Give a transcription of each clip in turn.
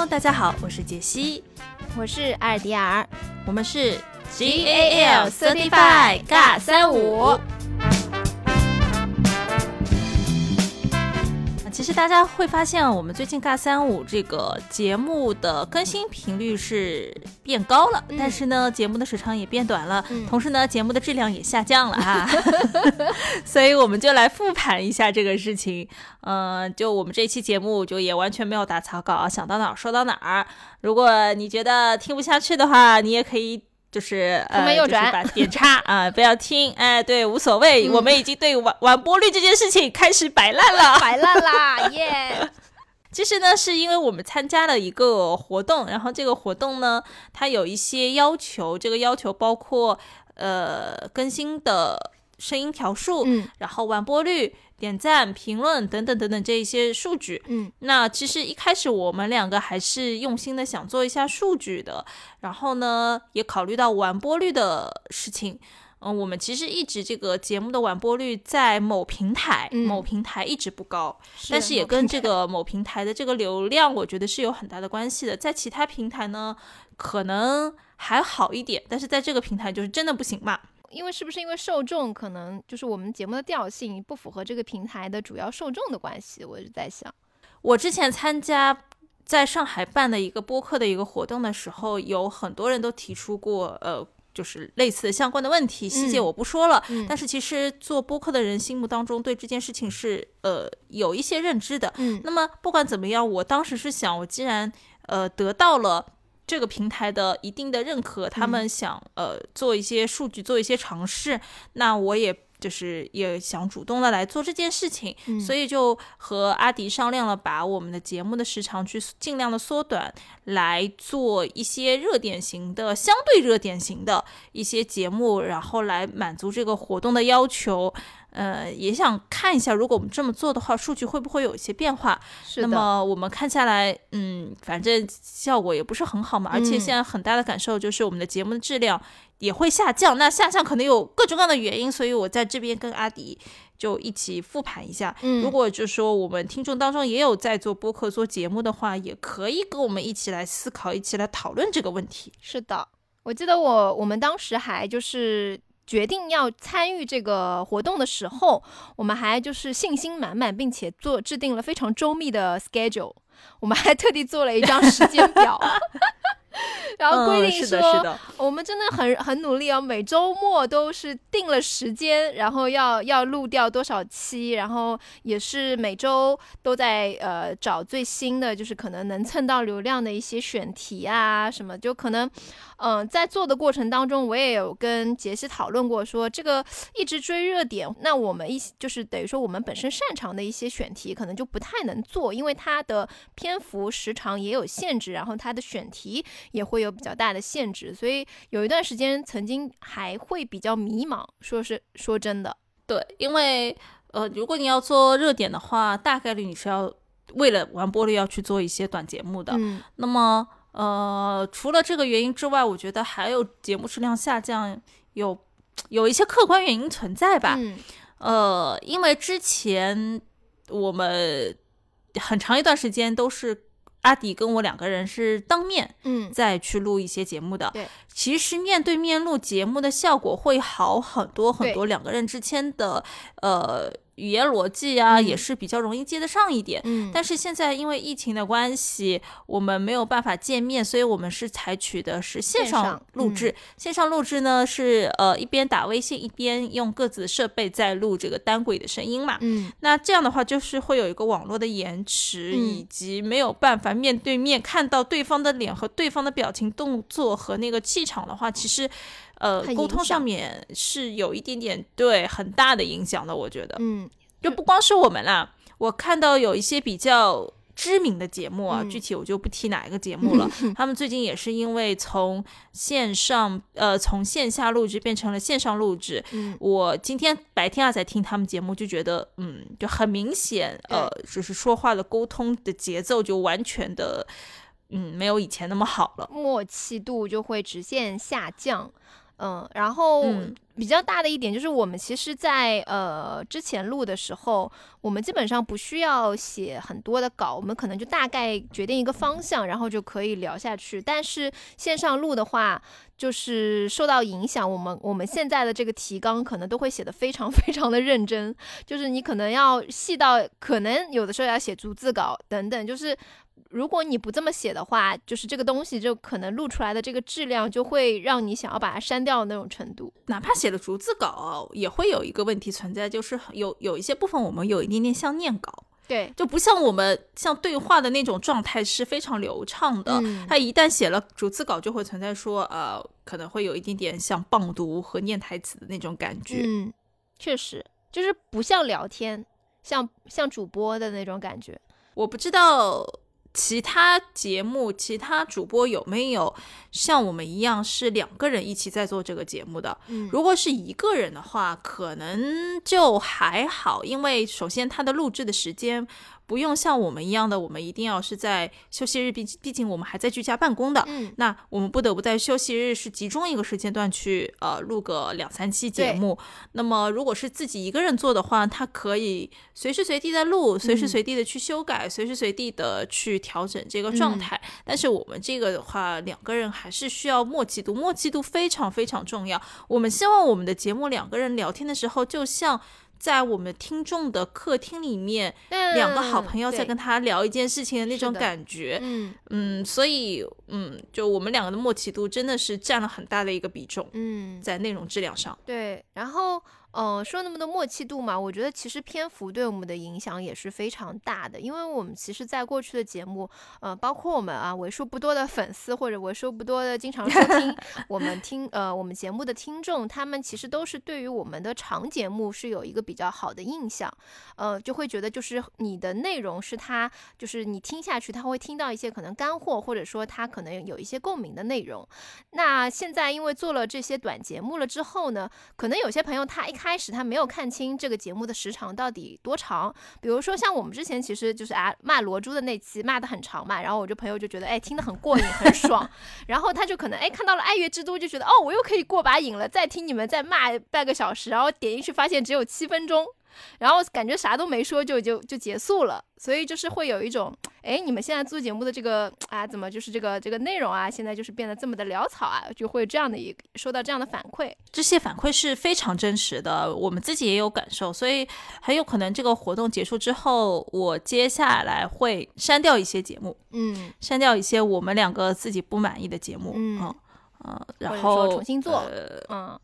Hello，大家好，我是杰西，我是艾尔迪尔，我们是 G A L Certified 尬三五。实大家会发现，我们最近尬三五这个节目的更新频率是变高了，但是呢，节目的时长也变短了，同时呢，节目的质量也下降了啊。所以我们就来复盘一下这个事情。嗯，就我们这期节目就也完全没有打草稿，想到哪儿说到哪儿。如果你觉得听不下去的话，你也可以。就是呃，右转，把点叉啊，不要听，哎，对，无所谓，我们已经对完完播率这件事情开始摆烂了，摆烂啦，耶！其实呢，是因为我们参加了一个活动，然后这个活动呢，它有一些要求，这个要求包括呃更新的声音条数，嗯，然后完播率。点赞、评论等等等等这一些数据，嗯，那其实一开始我们两个还是用心的想做一下数据的，然后呢，也考虑到完播率的事情，嗯，我们其实一直这个节目的完播率在某平台，某平台一直不高，但是也跟这个某平台的这个流量，我觉得是有很大的关系的，在其他平台呢，可能还好一点，但是在这个平台就是真的不行嘛。因为是不是因为受众可能就是我们节目的调性不符合这个平台的主要受众的关系？我就在想，我之前参加在上海办的一个播客的一个活动的时候，有很多人都提出过呃，就是类似的相关的问题，细节我不说了。但是其实做播客的人心目当中对这件事情是呃有一些认知的。嗯，那么不管怎么样，我当时是想，我既然呃得到了。这个平台的一定的认可，他们想呃做一些数据，做一些尝试，那我也就是也想主动的来做这件事情，所以就和阿迪商量了，把我们的节目的时长去尽量的缩短，来做一些热点型的、相对热点型的一些节目，然后来满足这个活动的要求。呃，也想看一下，如果我们这么做的话，数据会不会有一些变化？是的。那么我们看下来，嗯，反正效果也不是很好嘛。而且现在很大的感受就是我们的节目的质量也会下降。那下降可能有各种各样的原因，所以我在这边跟阿迪就一起复盘一下。嗯，如果就是说我们听众当中也有在做播客、做节目的话，也可以跟我们一起来思考，一起来讨论这个问题。是的，我记得我我们当时还就是。决定要参与这个活动的时候，我们还就是信心满满，并且做制定了非常周密的 schedule。我们还特地做了一张时间表，然后规定说，我们真的很很努力哦，每周末都是定了时间，然后要要录掉多少期，然后也是每周都在呃找最新的，就是可能能蹭到流量的一些选题啊什么，就可能。嗯，在做的过程当中，我也有跟杰西讨论过，说这个一直追热点，那我们一就是等于说我们本身擅长的一些选题，可能就不太能做，因为它的篇幅时长也有限制，然后它的选题也会有比较大的限制，所以有一段时间曾经还会比较迷茫，说是说真的，对，因为呃，如果你要做热点的话，大概率你是要为了完播率要去做一些短节目的，嗯，那么。呃，除了这个原因之外，我觉得还有节目质量下降，有有一些客观原因存在吧。嗯，呃，因为之前我们很长一段时间都是阿迪跟我两个人是当面，嗯，再去录一些节目的。对，其实面对面录节目的效果会好很多很多，两个人之间的呃。语言逻辑啊，也是比较容易接得上一点。嗯，但是现在因为疫情的关系，我们没有办法见面，所以我们是采取的是线上录制。线上录制呢，是呃一边打微信，一边用各自的设备在录这个单轨的声音嘛。嗯，那这样的话，就是会有一个网络的延迟，以及没有办法面对面看到对方的脸和对方的表情、动作和那个气场的话，其实。呃，沟通上面是有一点点对很大的影响的，我觉得，嗯，就不光是我们啦，我看到有一些比较知名的节目啊，具体我就不提哪一个节目了，他们最近也是因为从线上呃从线下录制变成了线上录制，嗯，我今天白天啊在听他们节目，就觉得嗯，就很明显，呃，就是说话的沟通的节奏就完全的，嗯，没有以前那么好了，默契度就会直线下降。嗯，然后比较大的一点就是，我们其实在，呃之前录的时候，我们基本上不需要写很多的稿，我们可能就大概决定一个方向，然后就可以聊下去。但是线上录的话，就是受到影响，我们我们现在的这个提纲可能都会写的非常 非常的认真，就是你可能要细到，可能有的时候要写逐字稿等等，就是。如果你不这么写的话，就是这个东西就可能录出来的这个质量就会让你想要把它删掉的那种程度。哪怕写了逐字稿，也会有一个问题存在，就是有有一些部分我们有一点点像念稿，对，就不像我们像对话的那种状态是非常流畅的。它一旦写了逐字稿，就会存在说，呃，可能会有一点点像棒读和念台词的那种感觉。嗯，确实，就是不像聊天，像像主播的那种感觉。我不知道。其他节目、其他主播有没有像我们一样是两个人一起在做这个节目的？嗯，如果是一个人的话，可能就还好，因为首先他的录制的时间。不用像我们一样的，我们一定要是在休息日，毕毕竟我们还在居家办公的。嗯，那我们不得不在休息日是集中一个时间段去呃录个两三期节目。那么如果是自己一个人做的话，他可以随时随地的录，随时随地的去修改，随时随地的去调整这个状态。但是我们这个的话，两个人还是需要默契度，默契度非常非常重要。我们希望我们的节目两个人聊天的时候，就像。在我们听众的客厅里面，两个好朋友在跟他聊一件事情的那种感觉，嗯。嗯，所以嗯，就我们两个的默契度真的是占了很大的一个比重，嗯，在内容质量上，对，然后。嗯，说那么多默契度嘛，我觉得其实篇幅对我们的影响也是非常大的，因为我们其实，在过去的节目，呃，包括我们啊，为数不多的粉丝或者为数不多的经常收听 我们听呃我们节目的听众，他们其实都是对于我们的长节目是有一个比较好的印象，呃，就会觉得就是你的内容是他就是你听下去他会听到一些可能干货，或者说他可能有一些共鸣的内容。那现在因为做了这些短节目了之后呢，可能有些朋友他一开始他没有看清这个节目的时长到底多长，比如说像我们之前其实就是啊骂罗珠的那期骂的很长嘛，然后我这朋友就觉得哎听得很过瘾很爽，然后他就可能哎看到了爱乐之都就觉得哦我又可以过把瘾了，再听你们再骂半个小时，然后点进去发现只有七分钟。然后感觉啥都没说就就就结束了，所以就是会有一种，哎，你们现在做节目的这个啊，怎么就是这个这个内容啊，现在就是变得这么的潦草啊，就会这样的一收到这样的反馈，这些反馈是非常真实的，我们自己也有感受，所以很有可能这个活动结束之后，我接下来会删掉一些节目，嗯，删掉一些我们两个自己不满意的节目，嗯嗯，然后重新做，嗯。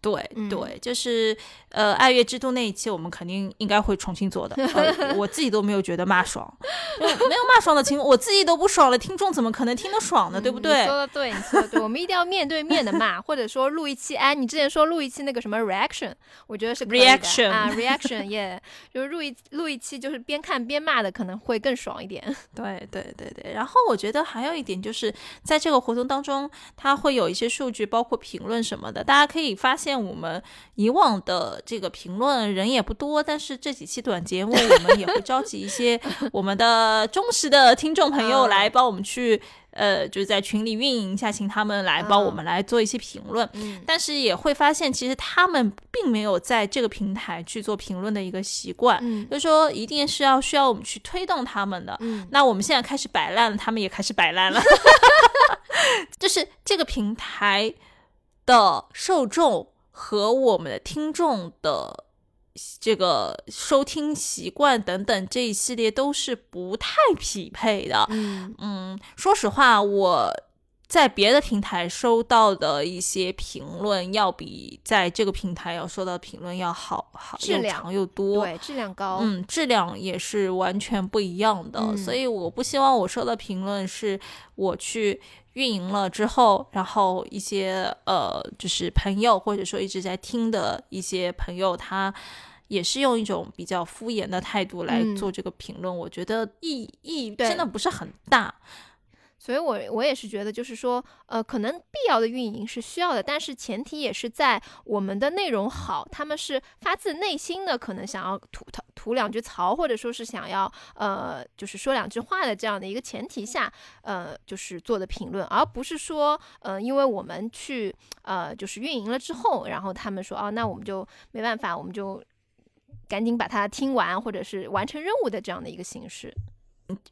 对对，就是呃，爱乐之都那一期，我们肯定应该会重新做的。我自己都没有觉得骂爽，没有骂爽的情况，我自己都不爽了，听众怎么可能听得爽呢？对不对？说的对，你说的对，我们一定要面对面的骂，或者说录一期。哎，你之前说录一期那个什么 reaction，我觉得是 reaction 啊，reaction，耶，就是录一录一期，就是边看边骂的，可能会更爽一点。对对对对，然后我觉得还有一点就是在这个活动当中，它会有一些数据，包括评论什么的，大家可以发。现我们以往的这个评论人也不多，但是这几期短节目，我们也会召集一些 我们的忠实的听众朋友来帮我们去，呃，就是在群里运营一下，请他们来帮我们来做一些评论。但是也会发现，其实他们并没有在这个平台去做评论的一个习惯，就是说一定是要需要我们去推动他们的。那我们现在开始摆烂了，他们也开始摆烂了，就是这个平台的受众。和我们的听众的这个收听习惯等等这一系列都是不太匹配的。嗯嗯，说实话，我在别的平台收到的一些评论，要比在这个平台要收到评论要好，好质量又多，对，质量高。嗯，质量也是完全不一样的。所以我不希望我收到评论是我去。运营了之后，然后一些呃，就是朋友或者说一直在听的一些朋友，他也是用一种比较敷衍的态度来做这个评论，我觉得意义真的不是很大。所以我我也是觉得，就是说，呃，可能必要的运营是需要的，但是前提也是在我们的内容好，他们是发自内心的，可能想要吐吐吐两句槽，或者说是想要呃，就是说两句话的这样的一个前提下，呃，就是做的评论，而不是说，呃，因为我们去呃，就是运营了之后，然后他们说，哦，那我们就没办法，我们就赶紧把它听完，或者是完成任务的这样的一个形式。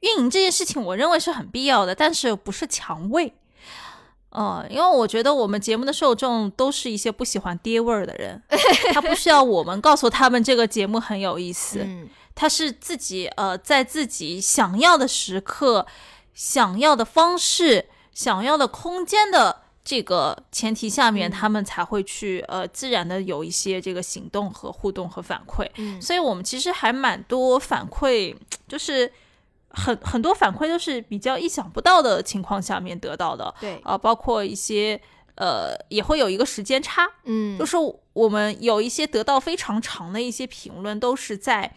运营这件事情，我认为是很必要的，但是不是强喂。呃，因为我觉得我们节目的受众都是一些不喜欢爹味儿的人，他不需要我们告诉他们这个节目很有意思，他是自己呃在自己想要的时刻、想要的方式、想要的空间的这个前提下面，他们才会去呃自然的有一些这个行动和互动和反馈。所以我们其实还蛮多反馈，就是。很很多反馈都是比较意想不到的情况下面得到的，对。啊，包括一些呃也会有一个时间差，嗯，就是我们有一些得到非常长的一些评论，都是在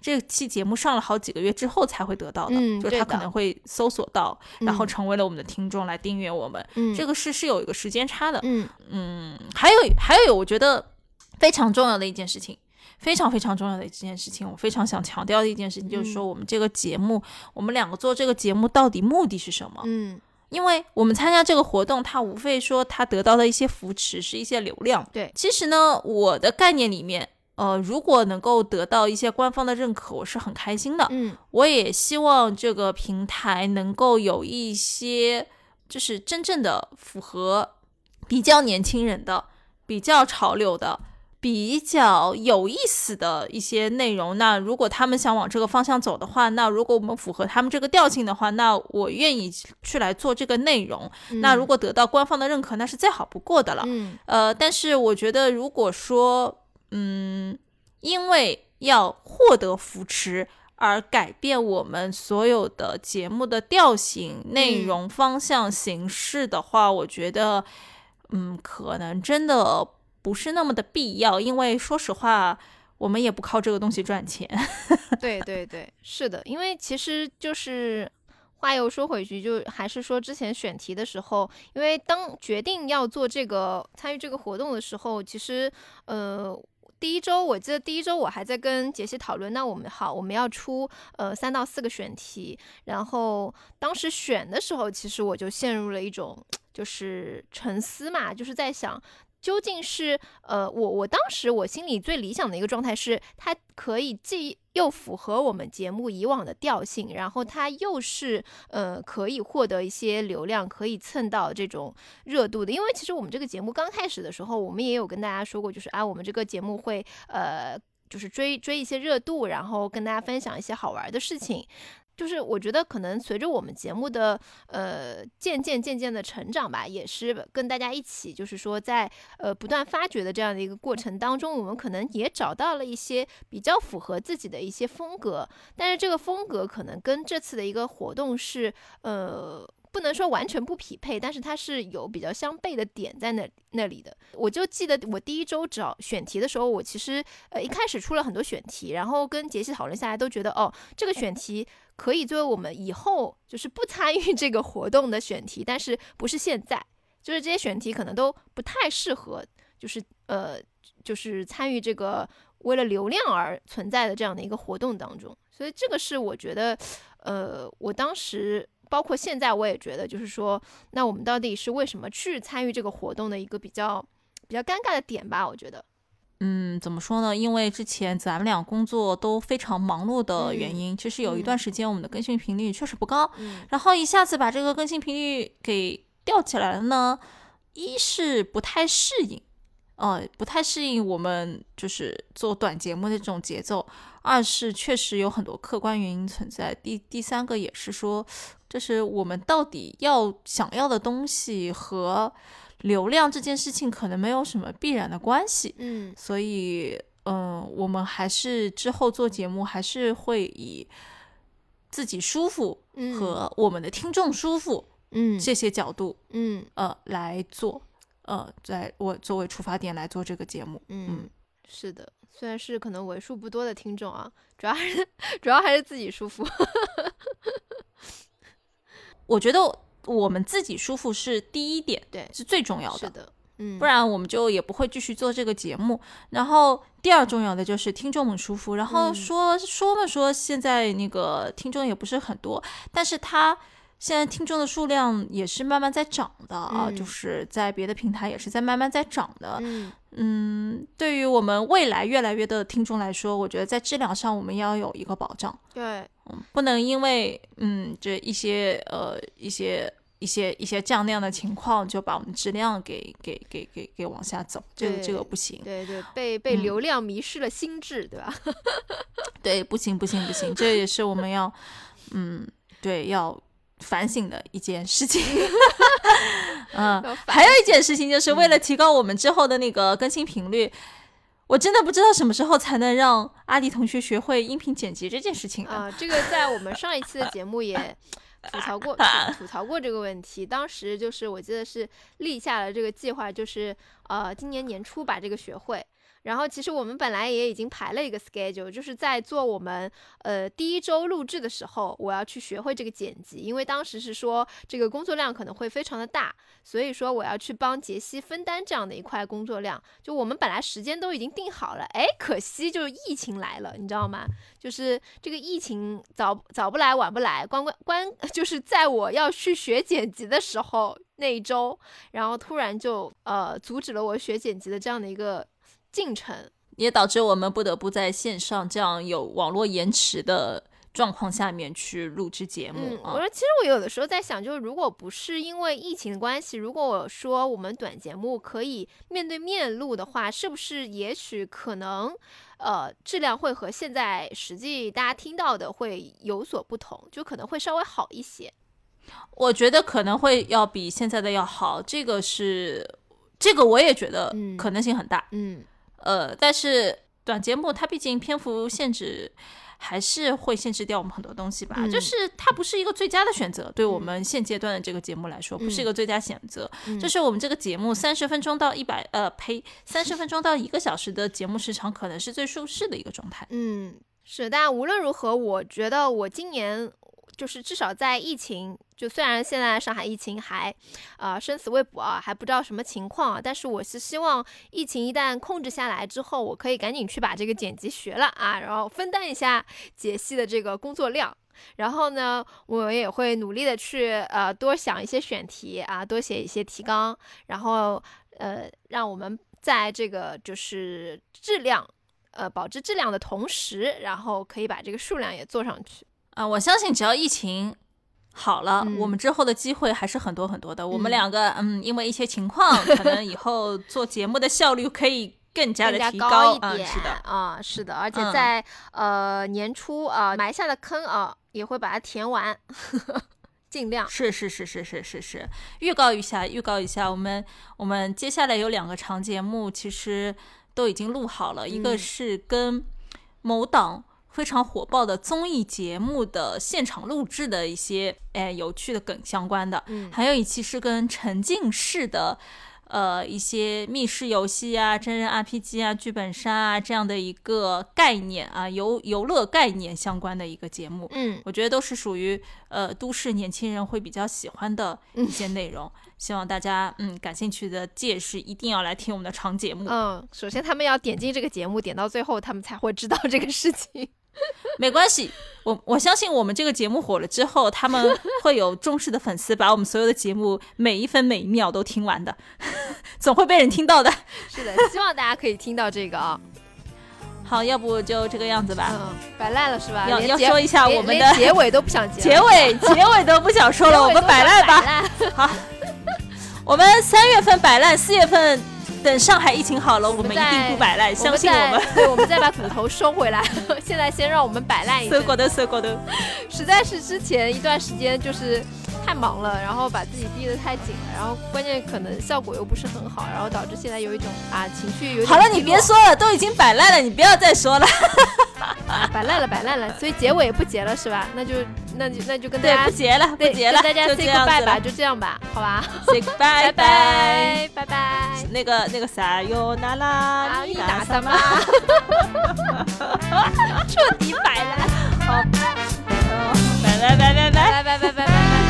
这期节目上了好几个月之后才会得到的，嗯，就他可能会搜索到，然后成为了我们的听众来订阅我们，嗯，这个是是有一个时间差的，嗯。嗯，还有还有我觉得非常重要的一件事情。非常非常重要的一件事情，我非常想强调的一件事情，就是说我们这个节目，我们两个做这个节目到底目的是什么？嗯，因为我们参加这个活动，它无非说它得到的一些扶持是一些流量。对，其实呢，我的概念里面，呃，如果能够得到一些官方的认可，我是很开心的。嗯，我也希望这个平台能够有一些，就是真正的符合比较年轻人的、比较潮流的。比较有意思的一些内容，那如果他们想往这个方向走的话，那如果我们符合他们这个调性的话，那我愿意去来做这个内容。那如果得到官方的认可，那是再好不过的了。嗯，呃，但是我觉得，如果说，嗯，因为要获得扶持而改变我们所有的节目的调性、内容、方向、形式的话，我觉得，嗯，可能真的。不是那么的必要，因为说实话，我们也不靠这个东西赚钱。对对对，是的，因为其实就是话又说回去，就还是说之前选题的时候，因为当决定要做这个参与这个活动的时候，其实呃第一周我记得第一周我还在跟杰西讨论，那我们好我们要出呃三到四个选题，然后当时选的时候，其实我就陷入了一种就是沉思嘛，就是在想。究竟是呃，我我当时我心里最理想的一个状态是，它可以既又符合我们节目以往的调性，然后它又是呃可以获得一些流量，可以蹭到这种热度的。因为其实我们这个节目刚开始的时候，我们也有跟大家说过，就是啊，我们这个节目会呃就是追追一些热度，然后跟大家分享一些好玩的事情。就是我觉得可能随着我们节目的呃渐渐渐渐的成长吧，也是跟大家一起，就是说在呃不断发掘的这样的一个过程当中，我们可能也找到了一些比较符合自己的一些风格，但是这个风格可能跟这次的一个活动是呃。不能说完全不匹配，但是它是有比较相悖的点在那那里的。我就记得我第一周找选题的时候，我其实呃一开始出了很多选题，然后跟杰西讨论下来，都觉得哦，这个选题可以作为我们以后就是不参与这个活动的选题，但是不是现在，就是这些选题可能都不太适合，就是呃就是参与这个为了流量而存在的这样的一个活动当中。所以这个是我觉得，呃，我当时。包括现在，我也觉得，就是说，那我们到底是为什么去参与这个活动的一个比较比较尴尬的点吧？我觉得，嗯，怎么说呢？因为之前咱们俩工作都非常忙碌的原因，其实有一段时间我们的更新频率确实不高。然后一下子把这个更新频率给吊起来了呢，一是不太适应，呃，不太适应我们就是做短节目的这种节奏；二是确实有很多客观原因存在；第第三个也是说。就是我们到底要想要的东西和流量这件事情可能没有什么必然的关系，嗯，所以，嗯，我们还是之后做节目还是会以自己舒服和我们的听众舒服，嗯，这些角度，嗯，呃，来做，呃，在我作为出发点来做这个节目，嗯，是的，虽然是可能为数不多的听众啊，主要还是 主要还是自己舒服。我觉得我们自己舒服是第一点，对是最重要的。是的，嗯，不然我们就也不会继续做这个节目。然后第二重要的就是听众们舒服。然后嗯说、说嘛说，现在那个听众也不是很多，但是他现在听众的数量也是慢慢在涨的啊，嗯就是在别的平台也是在慢慢在涨的。嗯嗯，对于我们未来越来越多的听众来说，我觉得在质量上我们要有一个保障。对，嗯，不能因为嗯这一些呃一些一些一些这样那样的情况，就把我们质量给给给给给往下走，这个这个不行，对对，被被嗯流量迷失了心智，对吧？对，不行不行不行，这也是我们要嗯对要反省的一件事情。嗯，还有一件事情就是为了提高我们之后的那个更新频率。我真的不知道什么时候才能让阿迪同学学会音频剪辑这件事情啊、这个在我们上一期的节目也 吐槽过，吐吐槽过这个问题。当时就是我记得是立下了这个计划，就是呃今年年初把这个学会。然后其实我们本来也已经排了一个 schedule，就是在做我们呃第一周录制的时候，我要去学会这个剪辑，因为当时是说这个工作量可能会非常的大，所以说我要去帮杰西分担这样的一块工作量。就我们本来时间都已经定好了，哎，可惜就是疫情来了，你知道吗？就是这个疫情早早不来晚不来，关关关 就是在我要去学剪辑的时候那一周，然后突然就呃阻止了我学剪辑的这样的一个进程。也导致我们不得不在线上这样有网络延迟的状况下面去录制节目我。说其实我有的时候在想，就是如果不是因为疫情的关系，如果我说我们短节目可以面对面录的话，是不是也许可能呃质量会和现在实际大家听到的会有所不同，就可能会稍微好一些。我觉得可能会要比现在的要好，这个是这个我也觉得嗯可能性很大。嗯呃，但是短节目它毕竟篇幅限制。还是会限制掉我们很多东西吧，嗯就是它不是一个最佳的选择，对我们现阶段的这个节目来说，不是一个最佳选择。嗯就是我们这个节目三十分钟到一百呃呸，三十分钟到一个小时的节目时长，可能是最舒适的一个状态。嗯，是，但无论如何，我觉得我今年就是至少在疫情，就虽然现在上海疫情还呃生死未卜啊，还不知道什么情况啊，但是我是希望疫情一旦控制下来之后，我可以赶紧去把这个剪辑学了啊，然后分担一下解析的这个工作量。然后呢，我也会努力的去呃多想一些选题啊，多写一些提纲，然后呃让我们在这个就是质量呃保质质量的同时，然后可以把这个数量也做上去。啊、我相信只要疫情好了，嗯我们之后的机会还是很多很多的。我们嗯。两个，嗯，因为一些情况，可能以后做节目的效率可以更加的提高一嗯，点是的，啊、是的，而且嗯。在、呃年初啊、埋下的坑啊、也会把它填完，尽量。是是是是是是是，预告一下，预告一下，我们我们接下来有两个长节目，其实都已经录好了，一个嗯。是跟某档非常火爆的综艺节目的现场录制的一些哎有趣的梗相关的，嗯还有一期是跟沉浸式的。呃，一些密室游戏啊、真人 RPG 啊、剧本杀啊这样的一个概念啊，游游乐概念相关的一个节目，嗯，我觉得都是属于呃都市年轻人会比较喜欢的一些内容。希望大家嗯感兴趣的届时一定要来听我们的长节目。嗯，首先他们要点进这个节目，点到最后，他们才会知道这个事情。没关系，我我相信我们这个节目火了之后，他们会有忠实的粉丝，把我们所有的节目每一分每一秒都听完的，总会被人听到的。是的，希望大家可以听到这个啊。好，要不就这个样子吧。嗯，摆烂了是吧？要要说一下我们的结尾都不想结结，尾结尾都不想说了，我们摆烂吧。好，我们三月份摆烂，四月份等上海疫情好了，我们一定不摆烂，相信我们。再对，我们再把骨头收回来。现在先让我们摆烂一阵，色过的色过的，实在是之前一段时间就是太忙了，然后把自己逼得太紧了，然后关键可能效果又不是很好，然后导致现在有一种啊情绪有点好了，你别说了，都已经摆烂了，你不要再说了。啊摆烂了，摆烂了，所以结尾也不结了是吧？那就那就那就跟大，家不结了，不对结了，跟大家 say goodbye 吧，就这样吧，好吧，say goodbye，拜拜拜拜。那个那个啥哟，那啦，啊，你你打打什什么么？？彻底摆烂，好，拜拜拜拜拜。拜拜拜 拜拜。